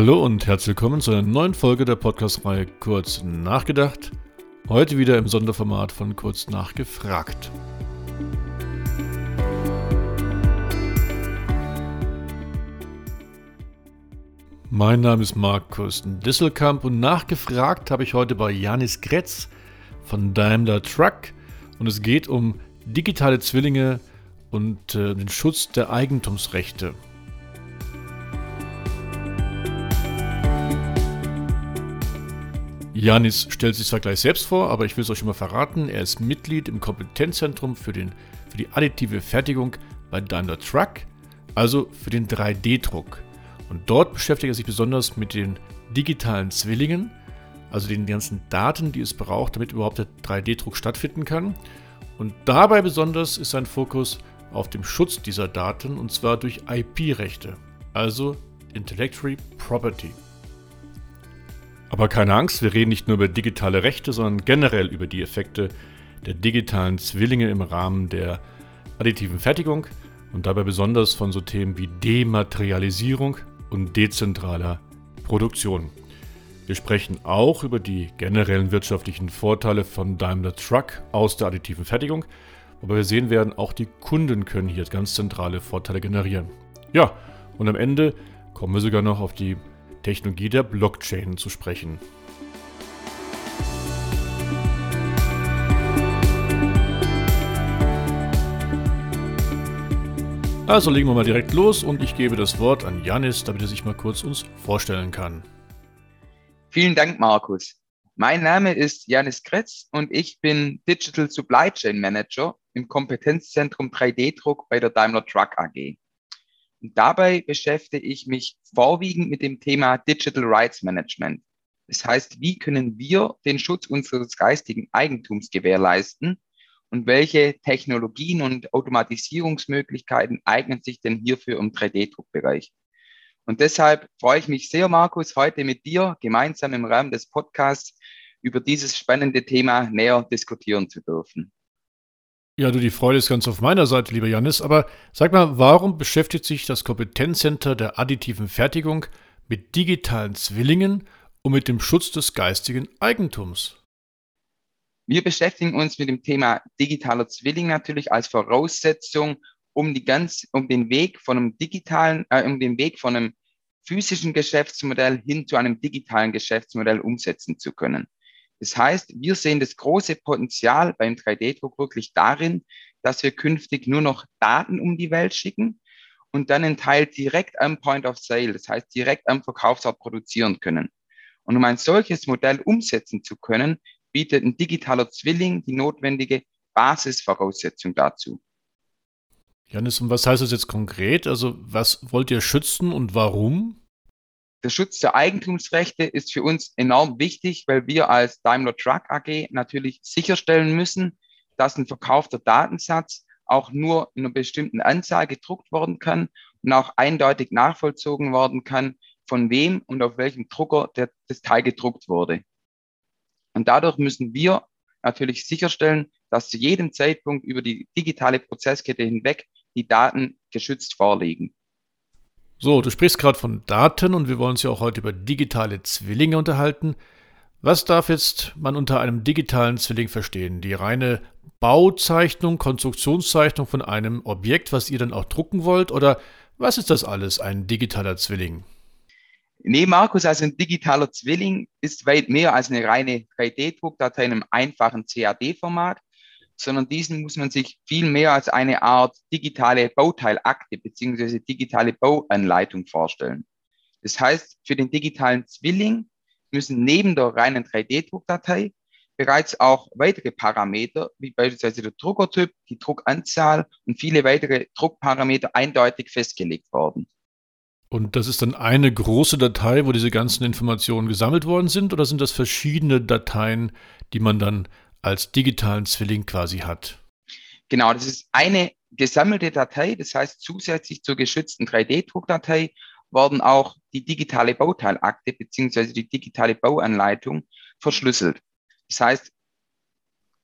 Hallo und herzlich willkommen zu einer neuen Folge der Podcast-Reihe Kurz nachgedacht. Heute wieder im Sonderformat von Kurz nachgefragt. Mein Name ist Markus Disselkamp und nachgefragt habe ich heute bei Janis Gretz von Daimler Truck und es geht um digitale Zwillinge und äh, den Schutz der Eigentumsrechte. Janis stellt sich zwar gleich selbst vor, aber ich will es euch schon mal verraten. Er ist Mitglied im Kompetenzzentrum für, den, für die additive Fertigung bei Daimler Truck, also für den 3D-Druck. Und dort beschäftigt er sich besonders mit den digitalen Zwillingen, also den ganzen Daten, die es braucht, damit überhaupt der 3D-Druck stattfinden kann. Und dabei besonders ist sein Fokus auf dem Schutz dieser Daten und zwar durch IP-Rechte, also Intellectual Property. Aber keine Angst, wir reden nicht nur über digitale Rechte, sondern generell über die Effekte der digitalen Zwillinge im Rahmen der additiven Fertigung und dabei besonders von so Themen wie Dematerialisierung und dezentraler Produktion. Wir sprechen auch über die generellen wirtschaftlichen Vorteile von Daimler Truck aus der additiven Fertigung, aber wir sehen werden, auch die Kunden können hier ganz zentrale Vorteile generieren. Ja, und am Ende kommen wir sogar noch auf die Technologie der Blockchain zu sprechen. Also legen wir mal direkt los und ich gebe das Wort an Janis, damit er sich mal kurz uns vorstellen kann. Vielen Dank, Markus. Mein Name ist Janis Kretz und ich bin Digital Supply Chain Manager im Kompetenzzentrum 3D-Druck bei der Daimler Truck AG. Und dabei beschäftige ich mich vorwiegend mit dem Thema Digital Rights Management. Das heißt, wie können wir den Schutz unseres geistigen Eigentums gewährleisten und welche Technologien und Automatisierungsmöglichkeiten eignen sich denn hierfür im 3D-Druckbereich? Und deshalb freue ich mich sehr, Markus, heute mit dir gemeinsam im Rahmen des Podcasts über dieses spannende Thema näher diskutieren zu dürfen. Ja, du, die Freude ist ganz auf meiner Seite, lieber Janis. Aber sag mal, warum beschäftigt sich das Kompetenzcenter der additiven Fertigung mit digitalen Zwillingen und mit dem Schutz des geistigen Eigentums? Wir beschäftigen uns mit dem Thema digitaler Zwilling natürlich als Voraussetzung, um die ganz, um den Weg von einem digitalen, äh, um den Weg von einem physischen Geschäftsmodell hin zu einem digitalen Geschäftsmodell umsetzen zu können. Das heißt, wir sehen das große Potenzial beim 3D-Druck wirklich darin, dass wir künftig nur noch Daten um die Welt schicken und dann einen Teil direkt am Point of Sale, das heißt direkt am Verkaufsort produzieren können. Und um ein solches Modell umsetzen zu können, bietet ein digitaler Zwilling die notwendige Basisvoraussetzung dazu. Janis, und was heißt das jetzt konkret? Also was wollt ihr schützen und warum? Der Schutz der Eigentumsrechte ist für uns enorm wichtig, weil wir als Daimler Truck AG natürlich sicherstellen müssen, dass ein verkaufter Datensatz auch nur in einer bestimmten Anzahl gedruckt worden kann und auch eindeutig nachvollzogen worden kann, von wem und auf welchem Drucker der, das Teil gedruckt wurde. Und dadurch müssen wir natürlich sicherstellen, dass zu jedem Zeitpunkt über die digitale Prozesskette hinweg die Daten geschützt vorliegen. So, du sprichst gerade von Daten und wir wollen uns ja auch heute über digitale Zwillinge unterhalten. Was darf jetzt man unter einem digitalen Zwilling verstehen? Die reine Bauzeichnung, Konstruktionszeichnung von einem Objekt, was ihr dann auch drucken wollt? Oder was ist das alles, ein digitaler Zwilling? Nee, Markus, also ein digitaler Zwilling ist weit mehr als eine reine 3D-Druckdatei in einem einfachen CAD-Format sondern diesen muss man sich viel mehr als eine Art digitale Bauteilakte beziehungsweise digitale Bauanleitung vorstellen. Das heißt, für den digitalen Zwilling müssen neben der reinen 3D-Druckdatei bereits auch weitere Parameter, wie beispielsweise der Druckertyp, die Druckanzahl und viele weitere Druckparameter eindeutig festgelegt worden. Und das ist dann eine große Datei, wo diese ganzen Informationen gesammelt worden sind, oder sind das verschiedene Dateien, die man dann als digitalen Zwilling quasi hat. Genau, das ist eine gesammelte Datei. Das heißt, zusätzlich zur geschützten 3D-Druckdatei worden auch die digitale Bauteilakte beziehungsweise die digitale Bauanleitung verschlüsselt. Das heißt,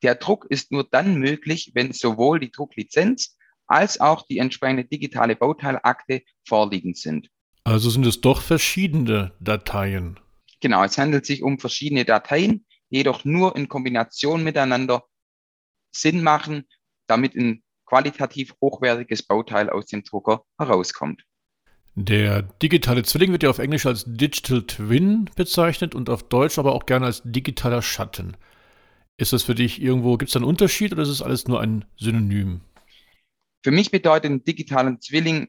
der Druck ist nur dann möglich, wenn sowohl die Drucklizenz als auch die entsprechende digitale Bauteilakte vorliegend sind. Also sind es doch verschiedene Dateien. Genau, es handelt sich um verschiedene Dateien, jedoch nur in Kombination miteinander Sinn machen, damit ein qualitativ hochwertiges Bauteil aus dem Drucker herauskommt. Der digitale Zwilling wird ja auf Englisch als Digital Twin bezeichnet und auf Deutsch aber auch gerne als digitaler Schatten. Ist das für dich irgendwo, gibt es da einen Unterschied oder ist es alles nur ein Synonym? Für mich bedeutet ein digitaler Zwilling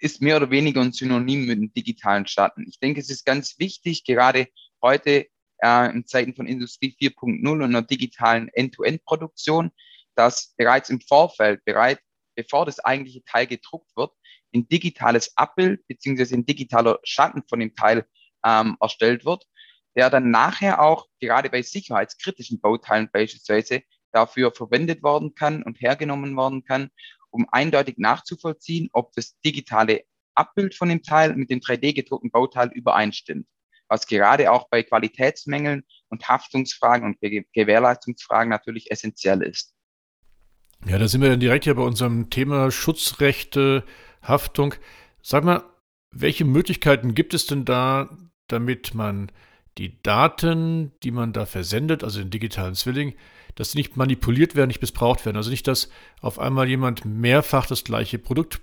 ist mehr oder weniger ein Synonym mit dem digitalen Schatten. Ich denke, es ist ganz wichtig, gerade heute äh, in Zeiten von Industrie 4.0 und einer digitalen End-to-End-Produktion, dass bereits im Vorfeld, bereit, bevor das eigentliche Teil gedruckt wird, ein digitales Abbild beziehungsweise ein digitaler Schatten von dem Teil ähm, erstellt wird, der dann nachher auch gerade bei sicherheitskritischen Bauteilen beispielsweise dafür verwendet worden kann und hergenommen worden kann, um eindeutig nachzuvollziehen, ob das digitale Abbild von dem Teil mit dem 3D gedruckten Bauteil übereinstimmt, was gerade auch bei Qualitätsmängeln und Haftungsfragen und Gewährleistungsfragen natürlich essentiell ist. Ja, da sind wir dann direkt hier bei unserem Thema Schutzrechte, Haftung. Sag mal, welche Möglichkeiten gibt es denn da, damit man die Daten, die man da versendet, also den digitalen Zwilling, dass die nicht manipuliert werden, nicht missbraucht werden. Also nicht, dass auf einmal jemand mehrfach das gleiche Produkt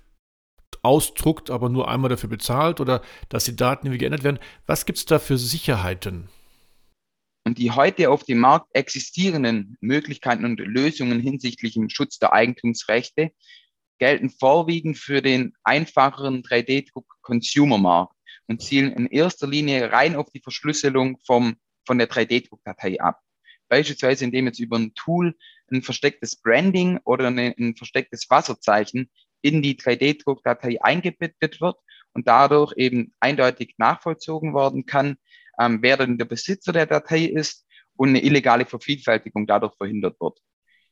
ausdruckt, aber nur einmal dafür bezahlt oder dass die Daten irgendwie geändert werden. Was gibt es da für Sicherheiten? Und die heute auf dem Markt existierenden Möglichkeiten und Lösungen hinsichtlich dem Schutz der Eigentumsrechte gelten vorwiegend für den einfacheren 3D-Druck-Consumer-Markt und zielen in erster Linie rein auf die Verschlüsselung vom, von der 3D-Druckdatei ab. Beispielsweise, indem jetzt über ein Tool ein verstecktes Branding oder eine, ein verstecktes Wasserzeichen in die 3D-Druckdatei eingebettet wird und dadurch eben eindeutig nachvollzogen werden kann, ähm, wer denn der Besitzer der Datei ist und eine illegale Vervielfältigung dadurch verhindert wird.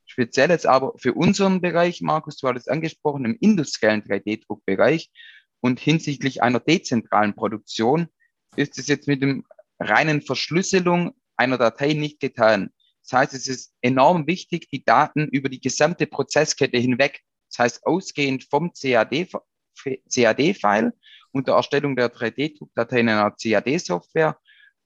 Speziell jetzt aber für unseren Bereich, Markus, du hattest angesprochen, im industriellen 3D-Druckbereich und hinsichtlich einer dezentralen Produktion ist es jetzt mit dem reinen Verschlüsselung einer Datei nicht getan. Das heißt, es ist enorm wichtig, die Daten über die gesamte Prozesskette hinweg, das heißt ausgehend vom CAD-File und der Erstellung der 3D-Druckdatei in einer CAD-Software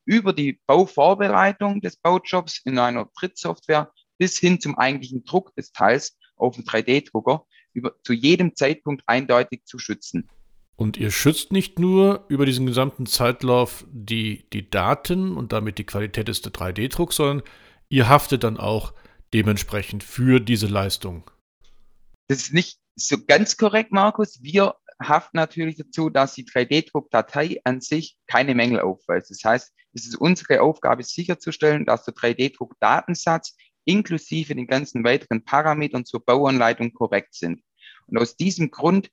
über die Bauvorbereitung des Baujobs in einer Drittsoftware bis hin zum eigentlichen Druck des Teils auf dem 3D-Drucker zu jedem Zeitpunkt eindeutig zu schützen. Und ihr schützt nicht nur über diesen gesamten Zeitlauf die, die Daten und damit die Qualität des 3D-Drucks, sondern ihr haftet dann auch dementsprechend für diese Leistung. Das ist nicht so ganz korrekt, Markus. Wir haften natürlich dazu, dass die 3D-Druckdatei an sich keine Mängel aufweist. Das heißt, es ist unsere Aufgabe sicherzustellen, dass der 3D-Druckdatensatz inklusive den ganzen weiteren Parametern zur Bauanleitung korrekt sind. Und aus diesem Grund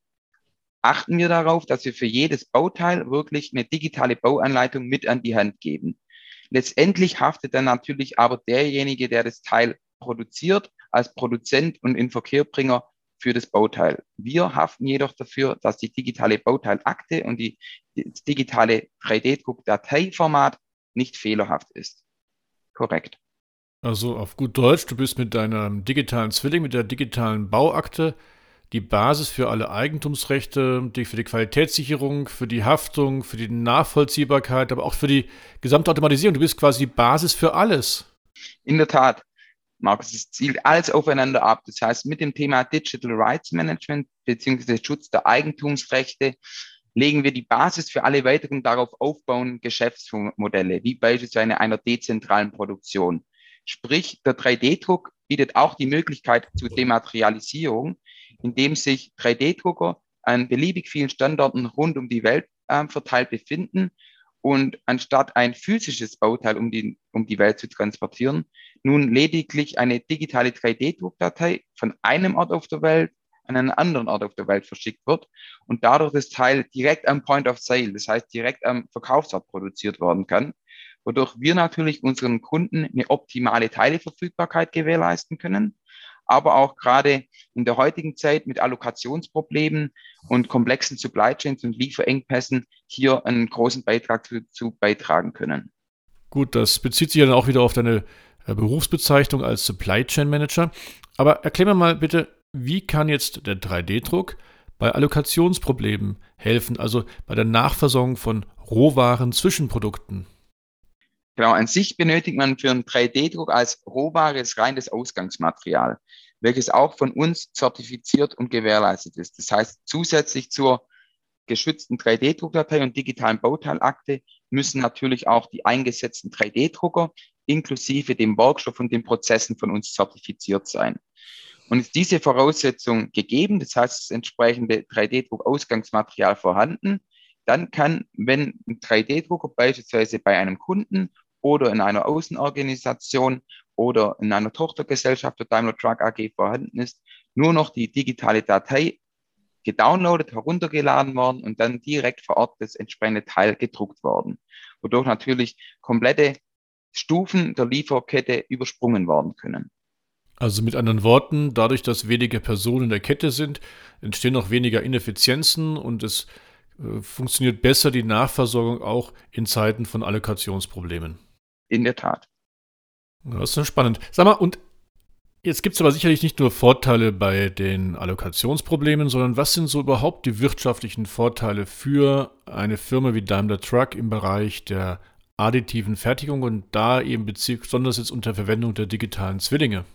achten wir darauf, dass wir für jedes Bauteil wirklich eine digitale Bauanleitung mit an die Hand geben. Letztendlich haftet dann natürlich aber derjenige, der das Teil produziert, als Produzent und Inverkehrbringer für das Bauteil. Wir haften jedoch dafür, dass die digitale Bauteilakte und die, das digitale 3D-Druck-Dateiformat nicht fehlerhaft ist. Korrekt. Also auf gut Deutsch, du bist mit deinem digitalen Zwilling, mit der digitalen Bauakte die Basis für alle Eigentumsrechte, die für die Qualitätssicherung, für die Haftung, für die Nachvollziehbarkeit, aber auch für die gesamte Automatisierung. Du bist quasi die Basis für alles. In der Tat. Markus, es zielt alles aufeinander ab. Das heißt, mit dem Thema Digital Rights Management bzw. Schutz der Eigentumsrechte legen wir die Basis für alle weiteren darauf aufbauenden Geschäftsmodelle, wie beispielsweise einer dezentralen Produktion. Sprich, der 3D-Druck bietet auch die Möglichkeit zur Dematerialisierung, indem sich 3D-Drucker an beliebig vielen Standorten rund um die Welt äh, verteilt befinden und anstatt ein physisches Bauteil um die, um die Welt zu transportieren, nun lediglich eine digitale 3D-Druckdatei von einem Ort auf der Welt an einen anderen Ort auf der Welt verschickt wird und dadurch das Teil direkt am Point of Sale, das heißt direkt am Verkaufsort produziert werden kann, wodurch wir natürlich unseren Kunden eine optimale Teileverfügbarkeit gewährleisten können aber auch gerade in der heutigen Zeit mit Allokationsproblemen und komplexen Supply Chains und Lieferengpässen hier einen großen Beitrag zu, zu beitragen können. Gut, das bezieht sich dann auch wieder auf deine äh, Berufsbezeichnung als Supply Chain Manager. Aber erklär mir mal bitte, wie kann jetzt der 3D-Druck bei Allokationsproblemen helfen, also bei der Nachversorgung von Rohwaren Zwischenprodukten. Genau, an sich benötigt man für einen 3D-Druck als Rohware reines Ausgangsmaterial, welches auch von uns zertifiziert und gewährleistet ist. Das heißt, zusätzlich zur geschützten 3D-Druckdatei und digitalen Bauteilakte müssen natürlich auch die eingesetzten 3D-Drucker inklusive dem Werkstoff und den Prozessen von uns zertifiziert sein. Und ist diese Voraussetzung gegeben, das heißt das entsprechende 3D-Druck-Ausgangsmaterial vorhanden, dann kann, wenn ein 3D-Drucker beispielsweise bei einem Kunden oder in einer Außenorganisation oder in einer Tochtergesellschaft der Daimler Truck AG vorhanden ist, nur noch die digitale Datei gedownloadet, heruntergeladen worden und dann direkt vor Ort das entsprechende Teil gedruckt worden, wodurch natürlich komplette Stufen der Lieferkette übersprungen worden können. Also mit anderen Worten, dadurch, dass weniger Personen in der Kette sind, entstehen auch weniger Ineffizienzen und es äh, funktioniert besser die Nachversorgung auch in Zeiten von Allokationsproblemen. In der Tat. Das ist spannend. Sag mal, und Jetzt gibt es aber sicherlich nicht nur Vorteile bei den Allokationsproblemen, sondern was sind so überhaupt die wirtschaftlichen Vorteile für eine Firma wie Daimler Truck im Bereich der additiven Fertigung und da eben besonders jetzt unter Verwendung der digitalen Zwillinge?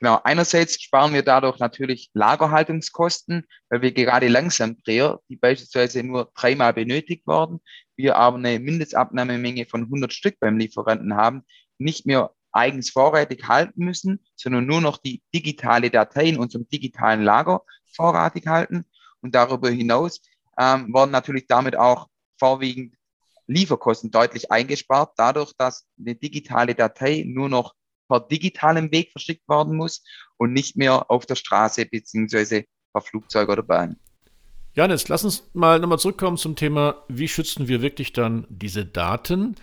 Genau, einerseits sparen wir dadurch natürlich Lagerhaltungskosten, weil wir gerade Langsamdreher, die beispielsweise nur dreimal benötigt worden, wir aber eine Mindestabnahmemenge von 100 Stück beim Lieferanten haben, nicht mehr eigens vorrätig halten müssen, sondern nur noch die digitale Datei in unserem digitalen Lager vorrätig halten. Und darüber hinaus ähm, werden natürlich damit auch vorwiegend Lieferkosten deutlich eingespart, dadurch, dass eine digitale Datei nur noch per digitalem Weg verschickt werden muss und nicht mehr auf der Straße beziehungsweise per Flugzeug oder Bahn. Janis, lass uns mal nochmal zurückkommen zum Thema, wie schützen wir wirklich dann diese Daten?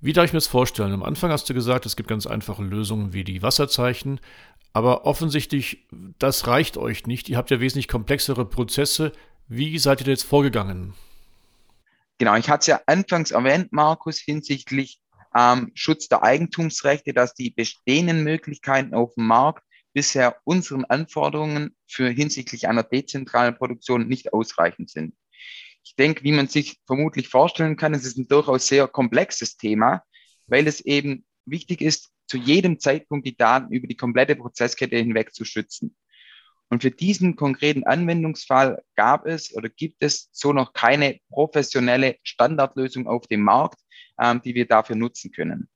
Wie darf ich mir das vorstellen? Am Anfang hast du gesagt, es gibt ganz einfache Lösungen wie die Wasserzeichen, aber offensichtlich, das reicht euch nicht. Ihr habt ja wesentlich komplexere Prozesse. Wie seid ihr jetzt vorgegangen? Genau, ich hatte es ja anfangs erwähnt, Markus, hinsichtlich ähm, Schutz der Eigentumsrechte, dass die bestehenden Möglichkeiten auf dem Markt bisher unseren Anforderungen für hinsichtlich einer dezentralen Produktion nicht ausreichend sind. Ich denke, wie man sich vermutlich vorstellen kann, es ist ein durchaus sehr komplexes Thema, weil es eben wichtig ist, zu jedem Zeitpunkt die Daten über die komplette Prozesskette hinweg zu schützen. Und für diesen konkreten Anwendungsfall gab es oder gibt es so noch keine professionelle Standardlösung auf dem Markt, ähm, die wir dafür nutzen können.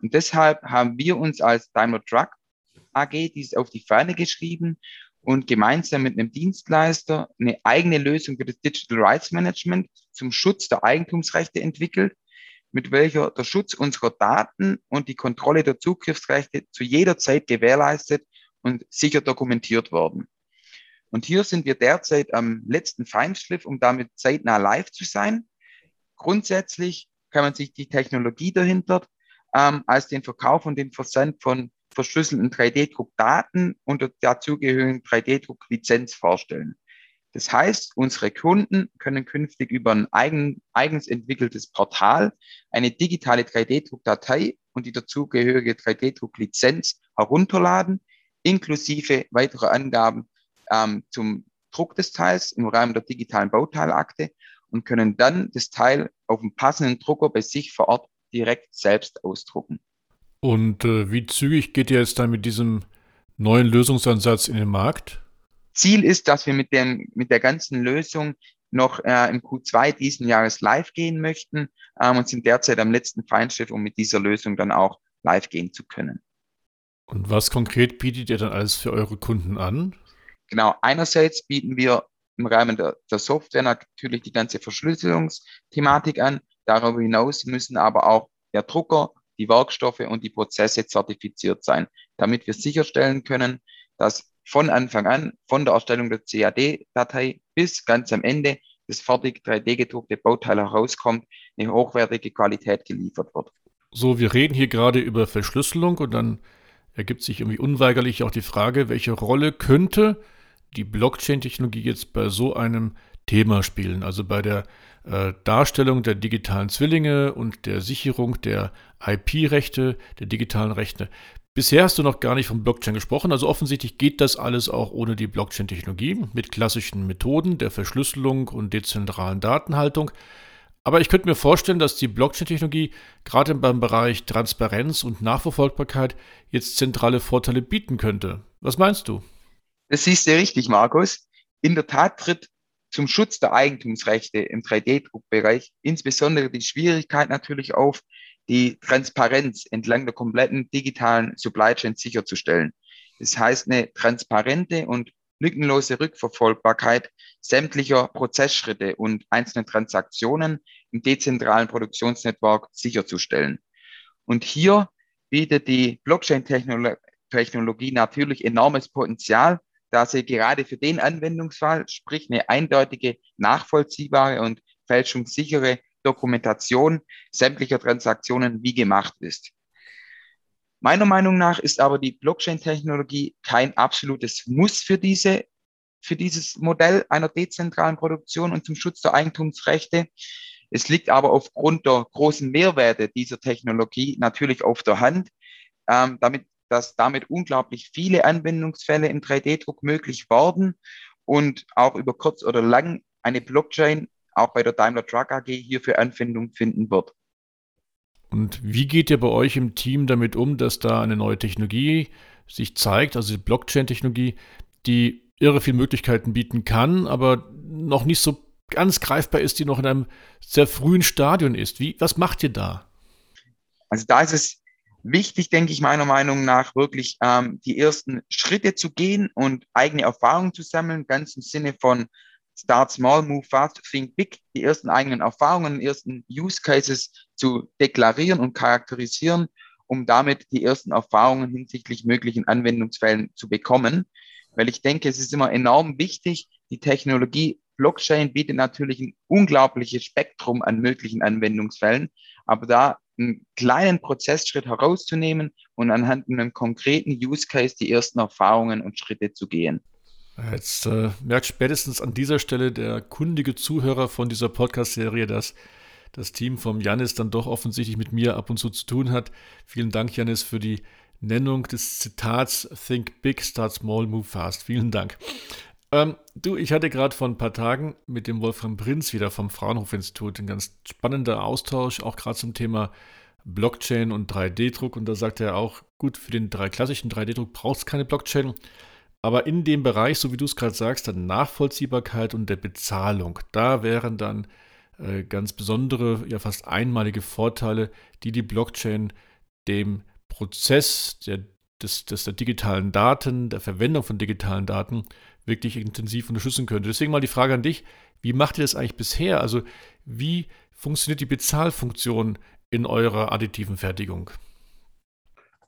Und deshalb haben wir uns als Daimler Truck AG dies auf die Fahne geschrieben und gemeinsam mit einem Dienstleister eine eigene Lösung für das Digital Rights Management zum Schutz der Eigentumsrechte entwickelt, mit welcher der Schutz unserer Daten und die Kontrolle der Zugriffsrechte zu jeder Zeit gewährleistet und sicher dokumentiert worden. Und hier sind wir derzeit am letzten Feinschliff, um damit zeitnah live zu sein. Grundsätzlich kann man sich die Technologie dahinter ähm, als den Verkauf und den Versand von verschlüsselten 3D-Druckdaten und der dazugehörigen 3D-Drucklizenz vorstellen. Das heißt, unsere Kunden können künftig über ein eigen, eigens entwickeltes Portal eine digitale 3D-Druckdatei und die dazugehörige 3D-Drucklizenz herunterladen, inklusive weitere Angaben ähm, zum Druck des Teils im Rahmen der digitalen Bauteilakte und können dann das Teil auf dem passenden Drucker bei sich vor Ort direkt selbst ausdrucken. Und äh, wie zügig geht ihr jetzt dann mit diesem neuen Lösungsansatz in den Markt? Ziel ist, dass wir mit, dem, mit der ganzen Lösung noch äh, im Q2 diesen Jahres live gehen möchten ähm, und sind derzeit am letzten Feinschritt, um mit dieser Lösung dann auch live gehen zu können. Und was konkret bietet ihr dann alles für eure Kunden an? Genau, einerseits bieten wir im Rahmen der, der Software natürlich die ganze Verschlüsselungsthematik an. Darüber hinaus müssen aber auch der Drucker die Werkstoffe und die Prozesse zertifiziert sein, damit wir sicherstellen können, dass von Anfang an, von der Erstellung der CAD-Datei bis ganz am Ende das fertig 3D-gedruckte Bauteil herauskommt, eine hochwertige Qualität geliefert wird. So, wir reden hier gerade über Verschlüsselung und dann ergibt sich irgendwie unweigerlich auch die Frage, welche Rolle könnte die Blockchain-Technologie jetzt bei so einem Thema spielen, also bei der äh, Darstellung der digitalen Zwillinge und der Sicherung der IP-Rechte, der digitalen Rechte. Bisher hast du noch gar nicht von Blockchain gesprochen, also offensichtlich geht das alles auch ohne die Blockchain-Technologie mit klassischen Methoden der Verschlüsselung und dezentralen Datenhaltung. Aber ich könnte mir vorstellen, dass die Blockchain-Technologie gerade beim Bereich Transparenz und Nachverfolgbarkeit jetzt zentrale Vorteile bieten könnte. Was meinst du? Das siehst du richtig, Markus. In der Tat tritt zum Schutz der Eigentumsrechte im 3D-Druckbereich insbesondere die Schwierigkeit natürlich auf, die Transparenz entlang der kompletten digitalen Supply Chain sicherzustellen. Das heißt, eine transparente und lückenlose Rückverfolgbarkeit sämtlicher Prozessschritte und einzelne Transaktionen im dezentralen Produktionsnetzwerk sicherzustellen. Und hier bietet die Blockchain-Technologie natürlich enormes Potenzial, da sie gerade für den Anwendungsfall, sprich eine eindeutige, nachvollziehbare und fälschungssichere Dokumentation sämtlicher Transaktionen wie gemacht ist. Meiner Meinung nach ist aber die Blockchain-Technologie kein absolutes Muss für diese für dieses Modell einer dezentralen Produktion und zum Schutz der Eigentumsrechte. Es liegt aber aufgrund der großen Mehrwerte dieser Technologie natürlich auf der Hand, ähm, damit, dass damit unglaublich viele Anwendungsfälle im 3D-Druck möglich werden und auch über kurz oder lang eine Blockchain auch bei der Daimler Truck AG hierfür Anwendung finden wird. Und wie geht ihr bei euch im Team damit um, dass da eine neue Technologie sich zeigt, also die Blockchain-Technologie, die irre viele Möglichkeiten bieten kann, aber noch nicht so ganz greifbar ist, die noch in einem sehr frühen Stadion ist. Wie, was macht ihr da? Also da ist es wichtig, denke ich meiner Meinung nach, wirklich ähm, die ersten Schritte zu gehen und eigene Erfahrungen zu sammeln, ganz im Sinne von Start small, move fast, think big, die ersten eigenen Erfahrungen, die ersten Use Cases zu deklarieren und charakterisieren, um damit die ersten Erfahrungen hinsichtlich möglichen Anwendungsfällen zu bekommen. Weil ich denke, es ist immer enorm wichtig, die Technologie Blockchain bietet natürlich ein unglaubliches Spektrum an möglichen Anwendungsfällen, aber da einen kleinen Prozessschritt herauszunehmen und anhand einem konkreten Use Case die ersten Erfahrungen und Schritte zu gehen. Jetzt äh, merkt spätestens an dieser Stelle der kundige Zuhörer von dieser Podcast-Serie, dass das Team vom Janis dann doch offensichtlich mit mir ab und zu zu tun hat. Vielen Dank, Janis, für die Nennung des Zitats Think Big, Start Small, Move Fast. Vielen Dank. Ähm, du, ich hatte gerade vor ein paar Tagen mit dem Wolfram Prinz wieder vom Fraunhofer-Institut ein ganz spannender Austausch, auch gerade zum Thema Blockchain und 3D-Druck. Und da sagte er auch, gut, für den drei klassischen 3D-Druck braucht es keine Blockchain. Aber in dem Bereich, so wie du es gerade sagst, der Nachvollziehbarkeit und der Bezahlung, da wären dann äh, ganz besondere, ja fast einmalige Vorteile, die die Blockchain dem Prozess der, des, des, der digitalen Daten, der Verwendung von digitalen Daten wirklich intensiv unterstützen könnte. Deswegen mal die Frage an dich, wie macht ihr das eigentlich bisher? Also wie funktioniert die Bezahlfunktion in eurer additiven Fertigung?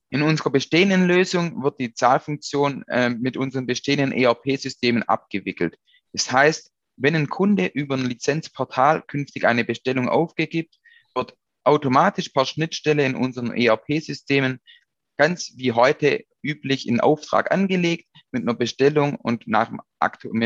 In unserer bestehenden Lösung wird die Zahlfunktion äh, mit unseren bestehenden ERP-Systemen abgewickelt. Das heißt, wenn ein Kunde über ein Lizenzportal künftig eine Bestellung aufgibt, wird automatisch per Schnittstelle in unseren ERP-Systemen ganz wie heute üblich in Auftrag angelegt mit einer Bestellung und nach dem,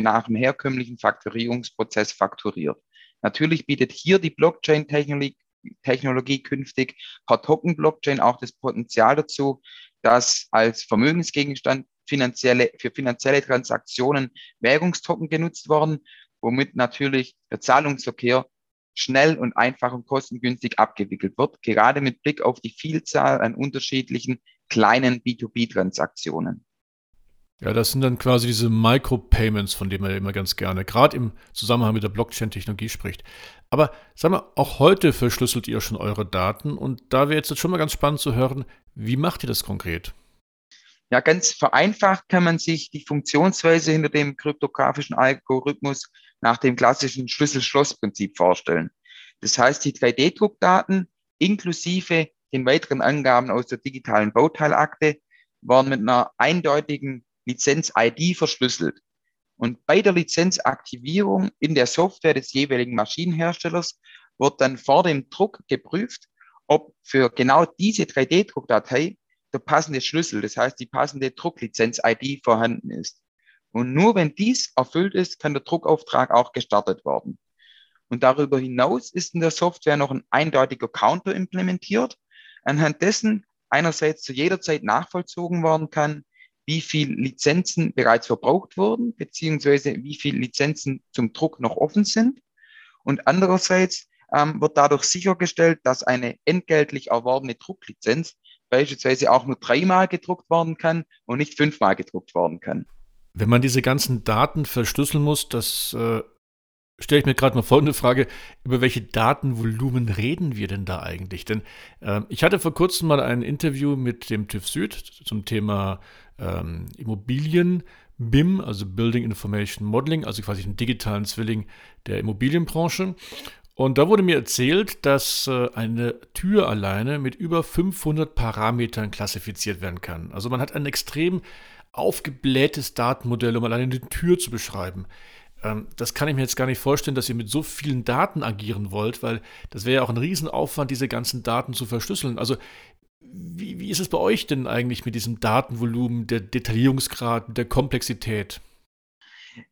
nach dem herkömmlichen Faktorierungsprozess fakturiert. Natürlich bietet hier die Blockchain-Technologie Technologie künftig per Token-Blockchain auch das Potenzial dazu, dass als Vermögensgegenstand finanzielle, für finanzielle Transaktionen Währungstoken genutzt worden, womit natürlich der Zahlungsverkehr schnell und einfach und kostengünstig abgewickelt wird, gerade mit Blick auf die Vielzahl an unterschiedlichen kleinen B2B-Transaktionen. Ja, das sind dann quasi diese Micropayments, von denen man ja immer ganz gerne, gerade im Zusammenhang mit der Blockchain-Technologie spricht. Aber sag mal, auch heute verschlüsselt ihr schon eure Daten und da wäre jetzt schon mal ganz spannend zu hören, wie macht ihr das konkret? Ja, ganz vereinfacht kann man sich die Funktionsweise hinter dem kryptografischen Algorithmus nach dem klassischen Schlüssel-Schloss-Prinzip vorstellen. Das heißt, die 3D-Druckdaten inklusive den weiteren Angaben aus der digitalen Bauteilakte waren mit einer eindeutigen Lizenz-ID verschlüsselt. Und bei der Lizenzaktivierung in der Software des jeweiligen Maschinenherstellers wird dann vor dem Druck geprüft, ob für genau diese 3D-Druckdatei der passende Schlüssel, das heißt die passende Drucklizenz-ID vorhanden ist. Und nur wenn dies erfüllt ist, kann der Druckauftrag auch gestartet werden. Und darüber hinaus ist in der Software noch ein eindeutiger Counter implementiert, anhand dessen einerseits zu jeder Zeit nachvollzogen werden kann, wie viel Lizenzen bereits verbraucht wurden, beziehungsweise wie viele Lizenzen zum Druck noch offen sind. Und andererseits ähm, wird dadurch sichergestellt, dass eine entgeltlich erworbene Drucklizenz beispielsweise auch nur dreimal gedruckt werden kann und nicht fünfmal gedruckt werden kann. Wenn man diese ganzen Daten verschlüsseln muss, das äh, stelle ich mir gerade mal folgende Frage, über welche Datenvolumen reden wir denn da eigentlich? Denn äh, ich hatte vor kurzem mal ein Interview mit dem TÜV Süd zum Thema ähm, Immobilien. BIM, also Building Information Modeling, also quasi einen digitalen Zwilling der Immobilienbranche. Und da wurde mir erzählt, dass äh, eine Tür alleine mit über 500 Parametern klassifiziert werden kann. Also man hat ein extrem aufgeblähtes Datenmodell, um alleine eine Tür zu beschreiben. Ähm, das kann ich mir jetzt gar nicht vorstellen, dass ihr mit so vielen Daten agieren wollt, weil das wäre ja auch ein Riesenaufwand, diese ganzen Daten zu verschlüsseln. Also wie, wie ist es bei euch denn eigentlich mit diesem Datenvolumen, der Detaillierungsgrad, der Komplexität?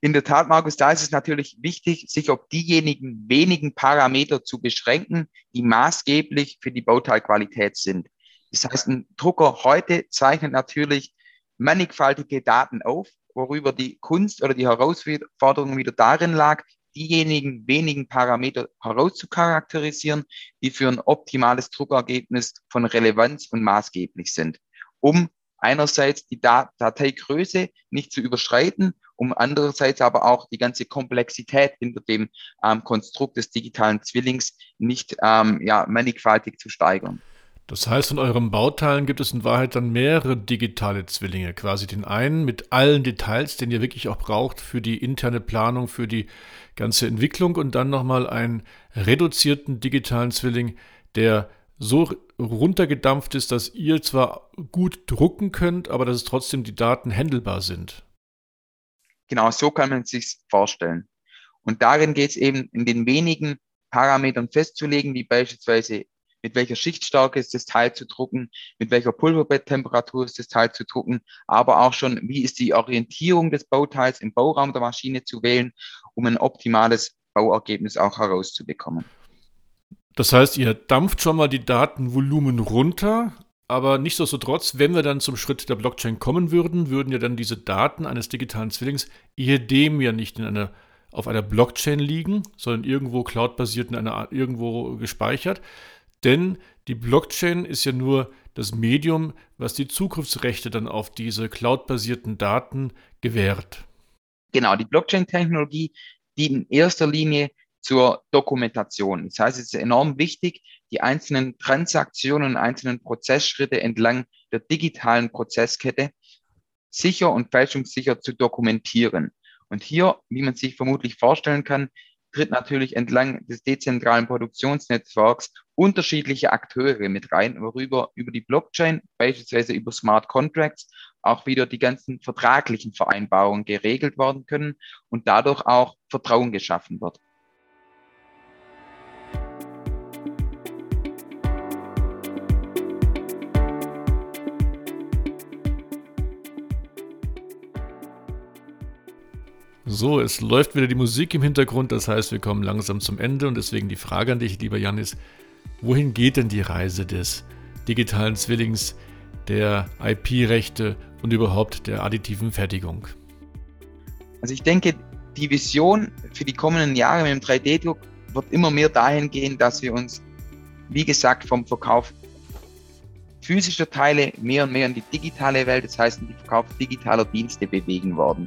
In der Tat, Markus, da ist es natürlich wichtig, sich auf diejenigen wenigen Parameter zu beschränken, die maßgeblich für die Bauteilqualität sind. Das heißt, ein Drucker heute zeichnet natürlich mannigfaltige Daten auf, worüber die Kunst oder die Herausforderung wieder darin lag, diejenigen wenigen Parameter herauszucharakterisieren, die für ein optimales Druckergebnis von Relevanz und maßgeblich sind, um einerseits die Dateigröße nicht zu überschreiten, um andererseits aber auch die ganze Komplexität hinter dem ähm, Konstrukt des digitalen Zwillings nicht ähm, ja, mannigfaltig zu steigern. Das heißt, in euren Bauteilen gibt es in Wahrheit dann mehrere digitale Zwillinge. Quasi den einen mit allen Details, den ihr wirklich auch braucht für die interne Planung, für die ganze Entwicklung und dann nochmal einen reduzierten digitalen Zwilling, der so runtergedampft ist, dass ihr zwar gut drucken könnt, aber dass es trotzdem die Daten handelbar sind. Genau, so kann man es sich vorstellen. Und darin geht es eben in den wenigen Parametern festzulegen, wie beispielsweise mit welcher Schichtstärke ist das Teil zu drucken, mit welcher Pulverbetttemperatur ist das Teil zu drucken, aber auch schon, wie ist die Orientierung des Bauteils im Bauraum der Maschine zu wählen, um ein optimales Bauergebnis auch herauszubekommen. Das heißt, ihr dampft schon mal die Datenvolumen runter, aber nichtsdestotrotz, wenn wir dann zum Schritt der Blockchain kommen würden, würden ja dann diese Daten eines digitalen Zwillings ehedem ja nicht in einer, auf einer Blockchain liegen, sondern irgendwo cloudbasiert in einer irgendwo gespeichert, denn die Blockchain ist ja nur das Medium, was die Zugriffsrechte dann auf diese cloudbasierten Daten gewährt. Genau, die Blockchain-Technologie dient in erster Linie zur Dokumentation. Das heißt, es ist enorm wichtig, die einzelnen Transaktionen einzelnen Prozessschritte entlang der digitalen Prozesskette sicher und fälschungssicher zu dokumentieren. Und hier, wie man sich vermutlich vorstellen kann, tritt natürlich entlang des dezentralen Produktionsnetzwerks unterschiedliche Akteure mit rein, worüber über die Blockchain, beispielsweise über Smart Contracts, auch wieder die ganzen vertraglichen Vereinbarungen geregelt werden können und dadurch auch Vertrauen geschaffen wird. So, es läuft wieder die Musik im Hintergrund, das heißt, wir kommen langsam zum Ende und deswegen die Frage an dich, lieber Janis, wohin geht denn die Reise des digitalen Zwillings, der IP-Rechte und überhaupt der additiven Fertigung? Also ich denke, die Vision für die kommenden Jahre mit dem 3D-Druck wird immer mehr dahin gehen, dass wir uns, wie gesagt, vom Verkauf physischer Teile mehr und mehr in die digitale Welt, das heißt in den Verkauf digitaler Dienste bewegen werden.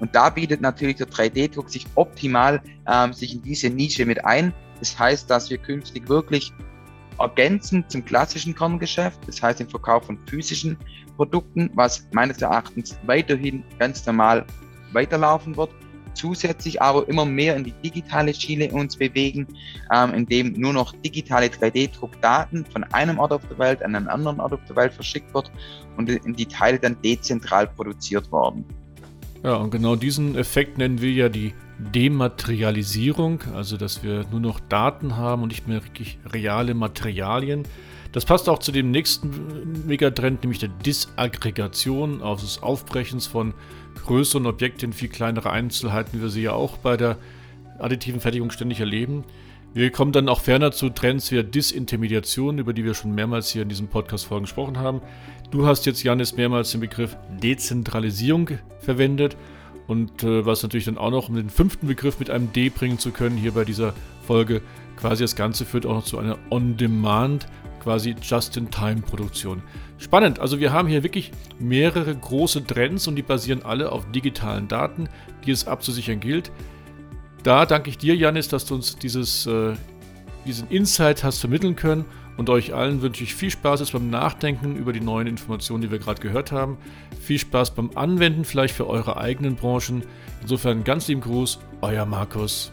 Und da bietet natürlich der 3D-Druck sich optimal ähm, sich in diese Nische mit ein. Das heißt, dass wir künftig wirklich ergänzend zum klassischen Kerngeschäft, das heißt im Verkauf von physischen Produkten, was meines Erachtens weiterhin ganz normal weiterlaufen wird, zusätzlich aber immer mehr in die digitale Schiene uns bewegen, ähm, indem nur noch digitale 3D-Druckdaten von einem Ort auf der Welt an einen anderen Ort auf der Welt verschickt wird und in die Teile dann dezentral produziert werden. Ja, und genau diesen Effekt nennen wir ja die Dematerialisierung, also dass wir nur noch Daten haben und nicht mehr wirklich reale Materialien. Das passt auch zu dem nächsten Megatrend, nämlich der Disaggregation, also des Aufbrechens von größeren Objekten in viel kleinere Einzelheiten, wie wir sie ja auch bei der additiven Fertigung ständig erleben. Wir kommen dann auch ferner zu Trends wie Disintermediation, über die wir schon mehrmals hier in diesem Podcast-Folgen gesprochen haben. Du hast jetzt, Janis, mehrmals den Begriff Dezentralisierung verwendet. Und äh, was natürlich dann auch noch, um den fünften Begriff mit einem D bringen zu können, hier bei dieser Folge, quasi das Ganze führt auch noch zu einer On-Demand, quasi Just-in-Time-Produktion. Spannend, also wir haben hier wirklich mehrere große Trends und die basieren alle auf digitalen Daten, die es abzusichern gilt. Da danke ich dir, Janis, dass du uns dieses, äh, diesen Insight hast vermitteln können. Und euch allen wünsche ich viel Spaß jetzt beim Nachdenken über die neuen Informationen, die wir gerade gehört haben. Viel Spaß beim Anwenden, vielleicht für eure eigenen Branchen. Insofern ganz lieben Gruß, euer Markus.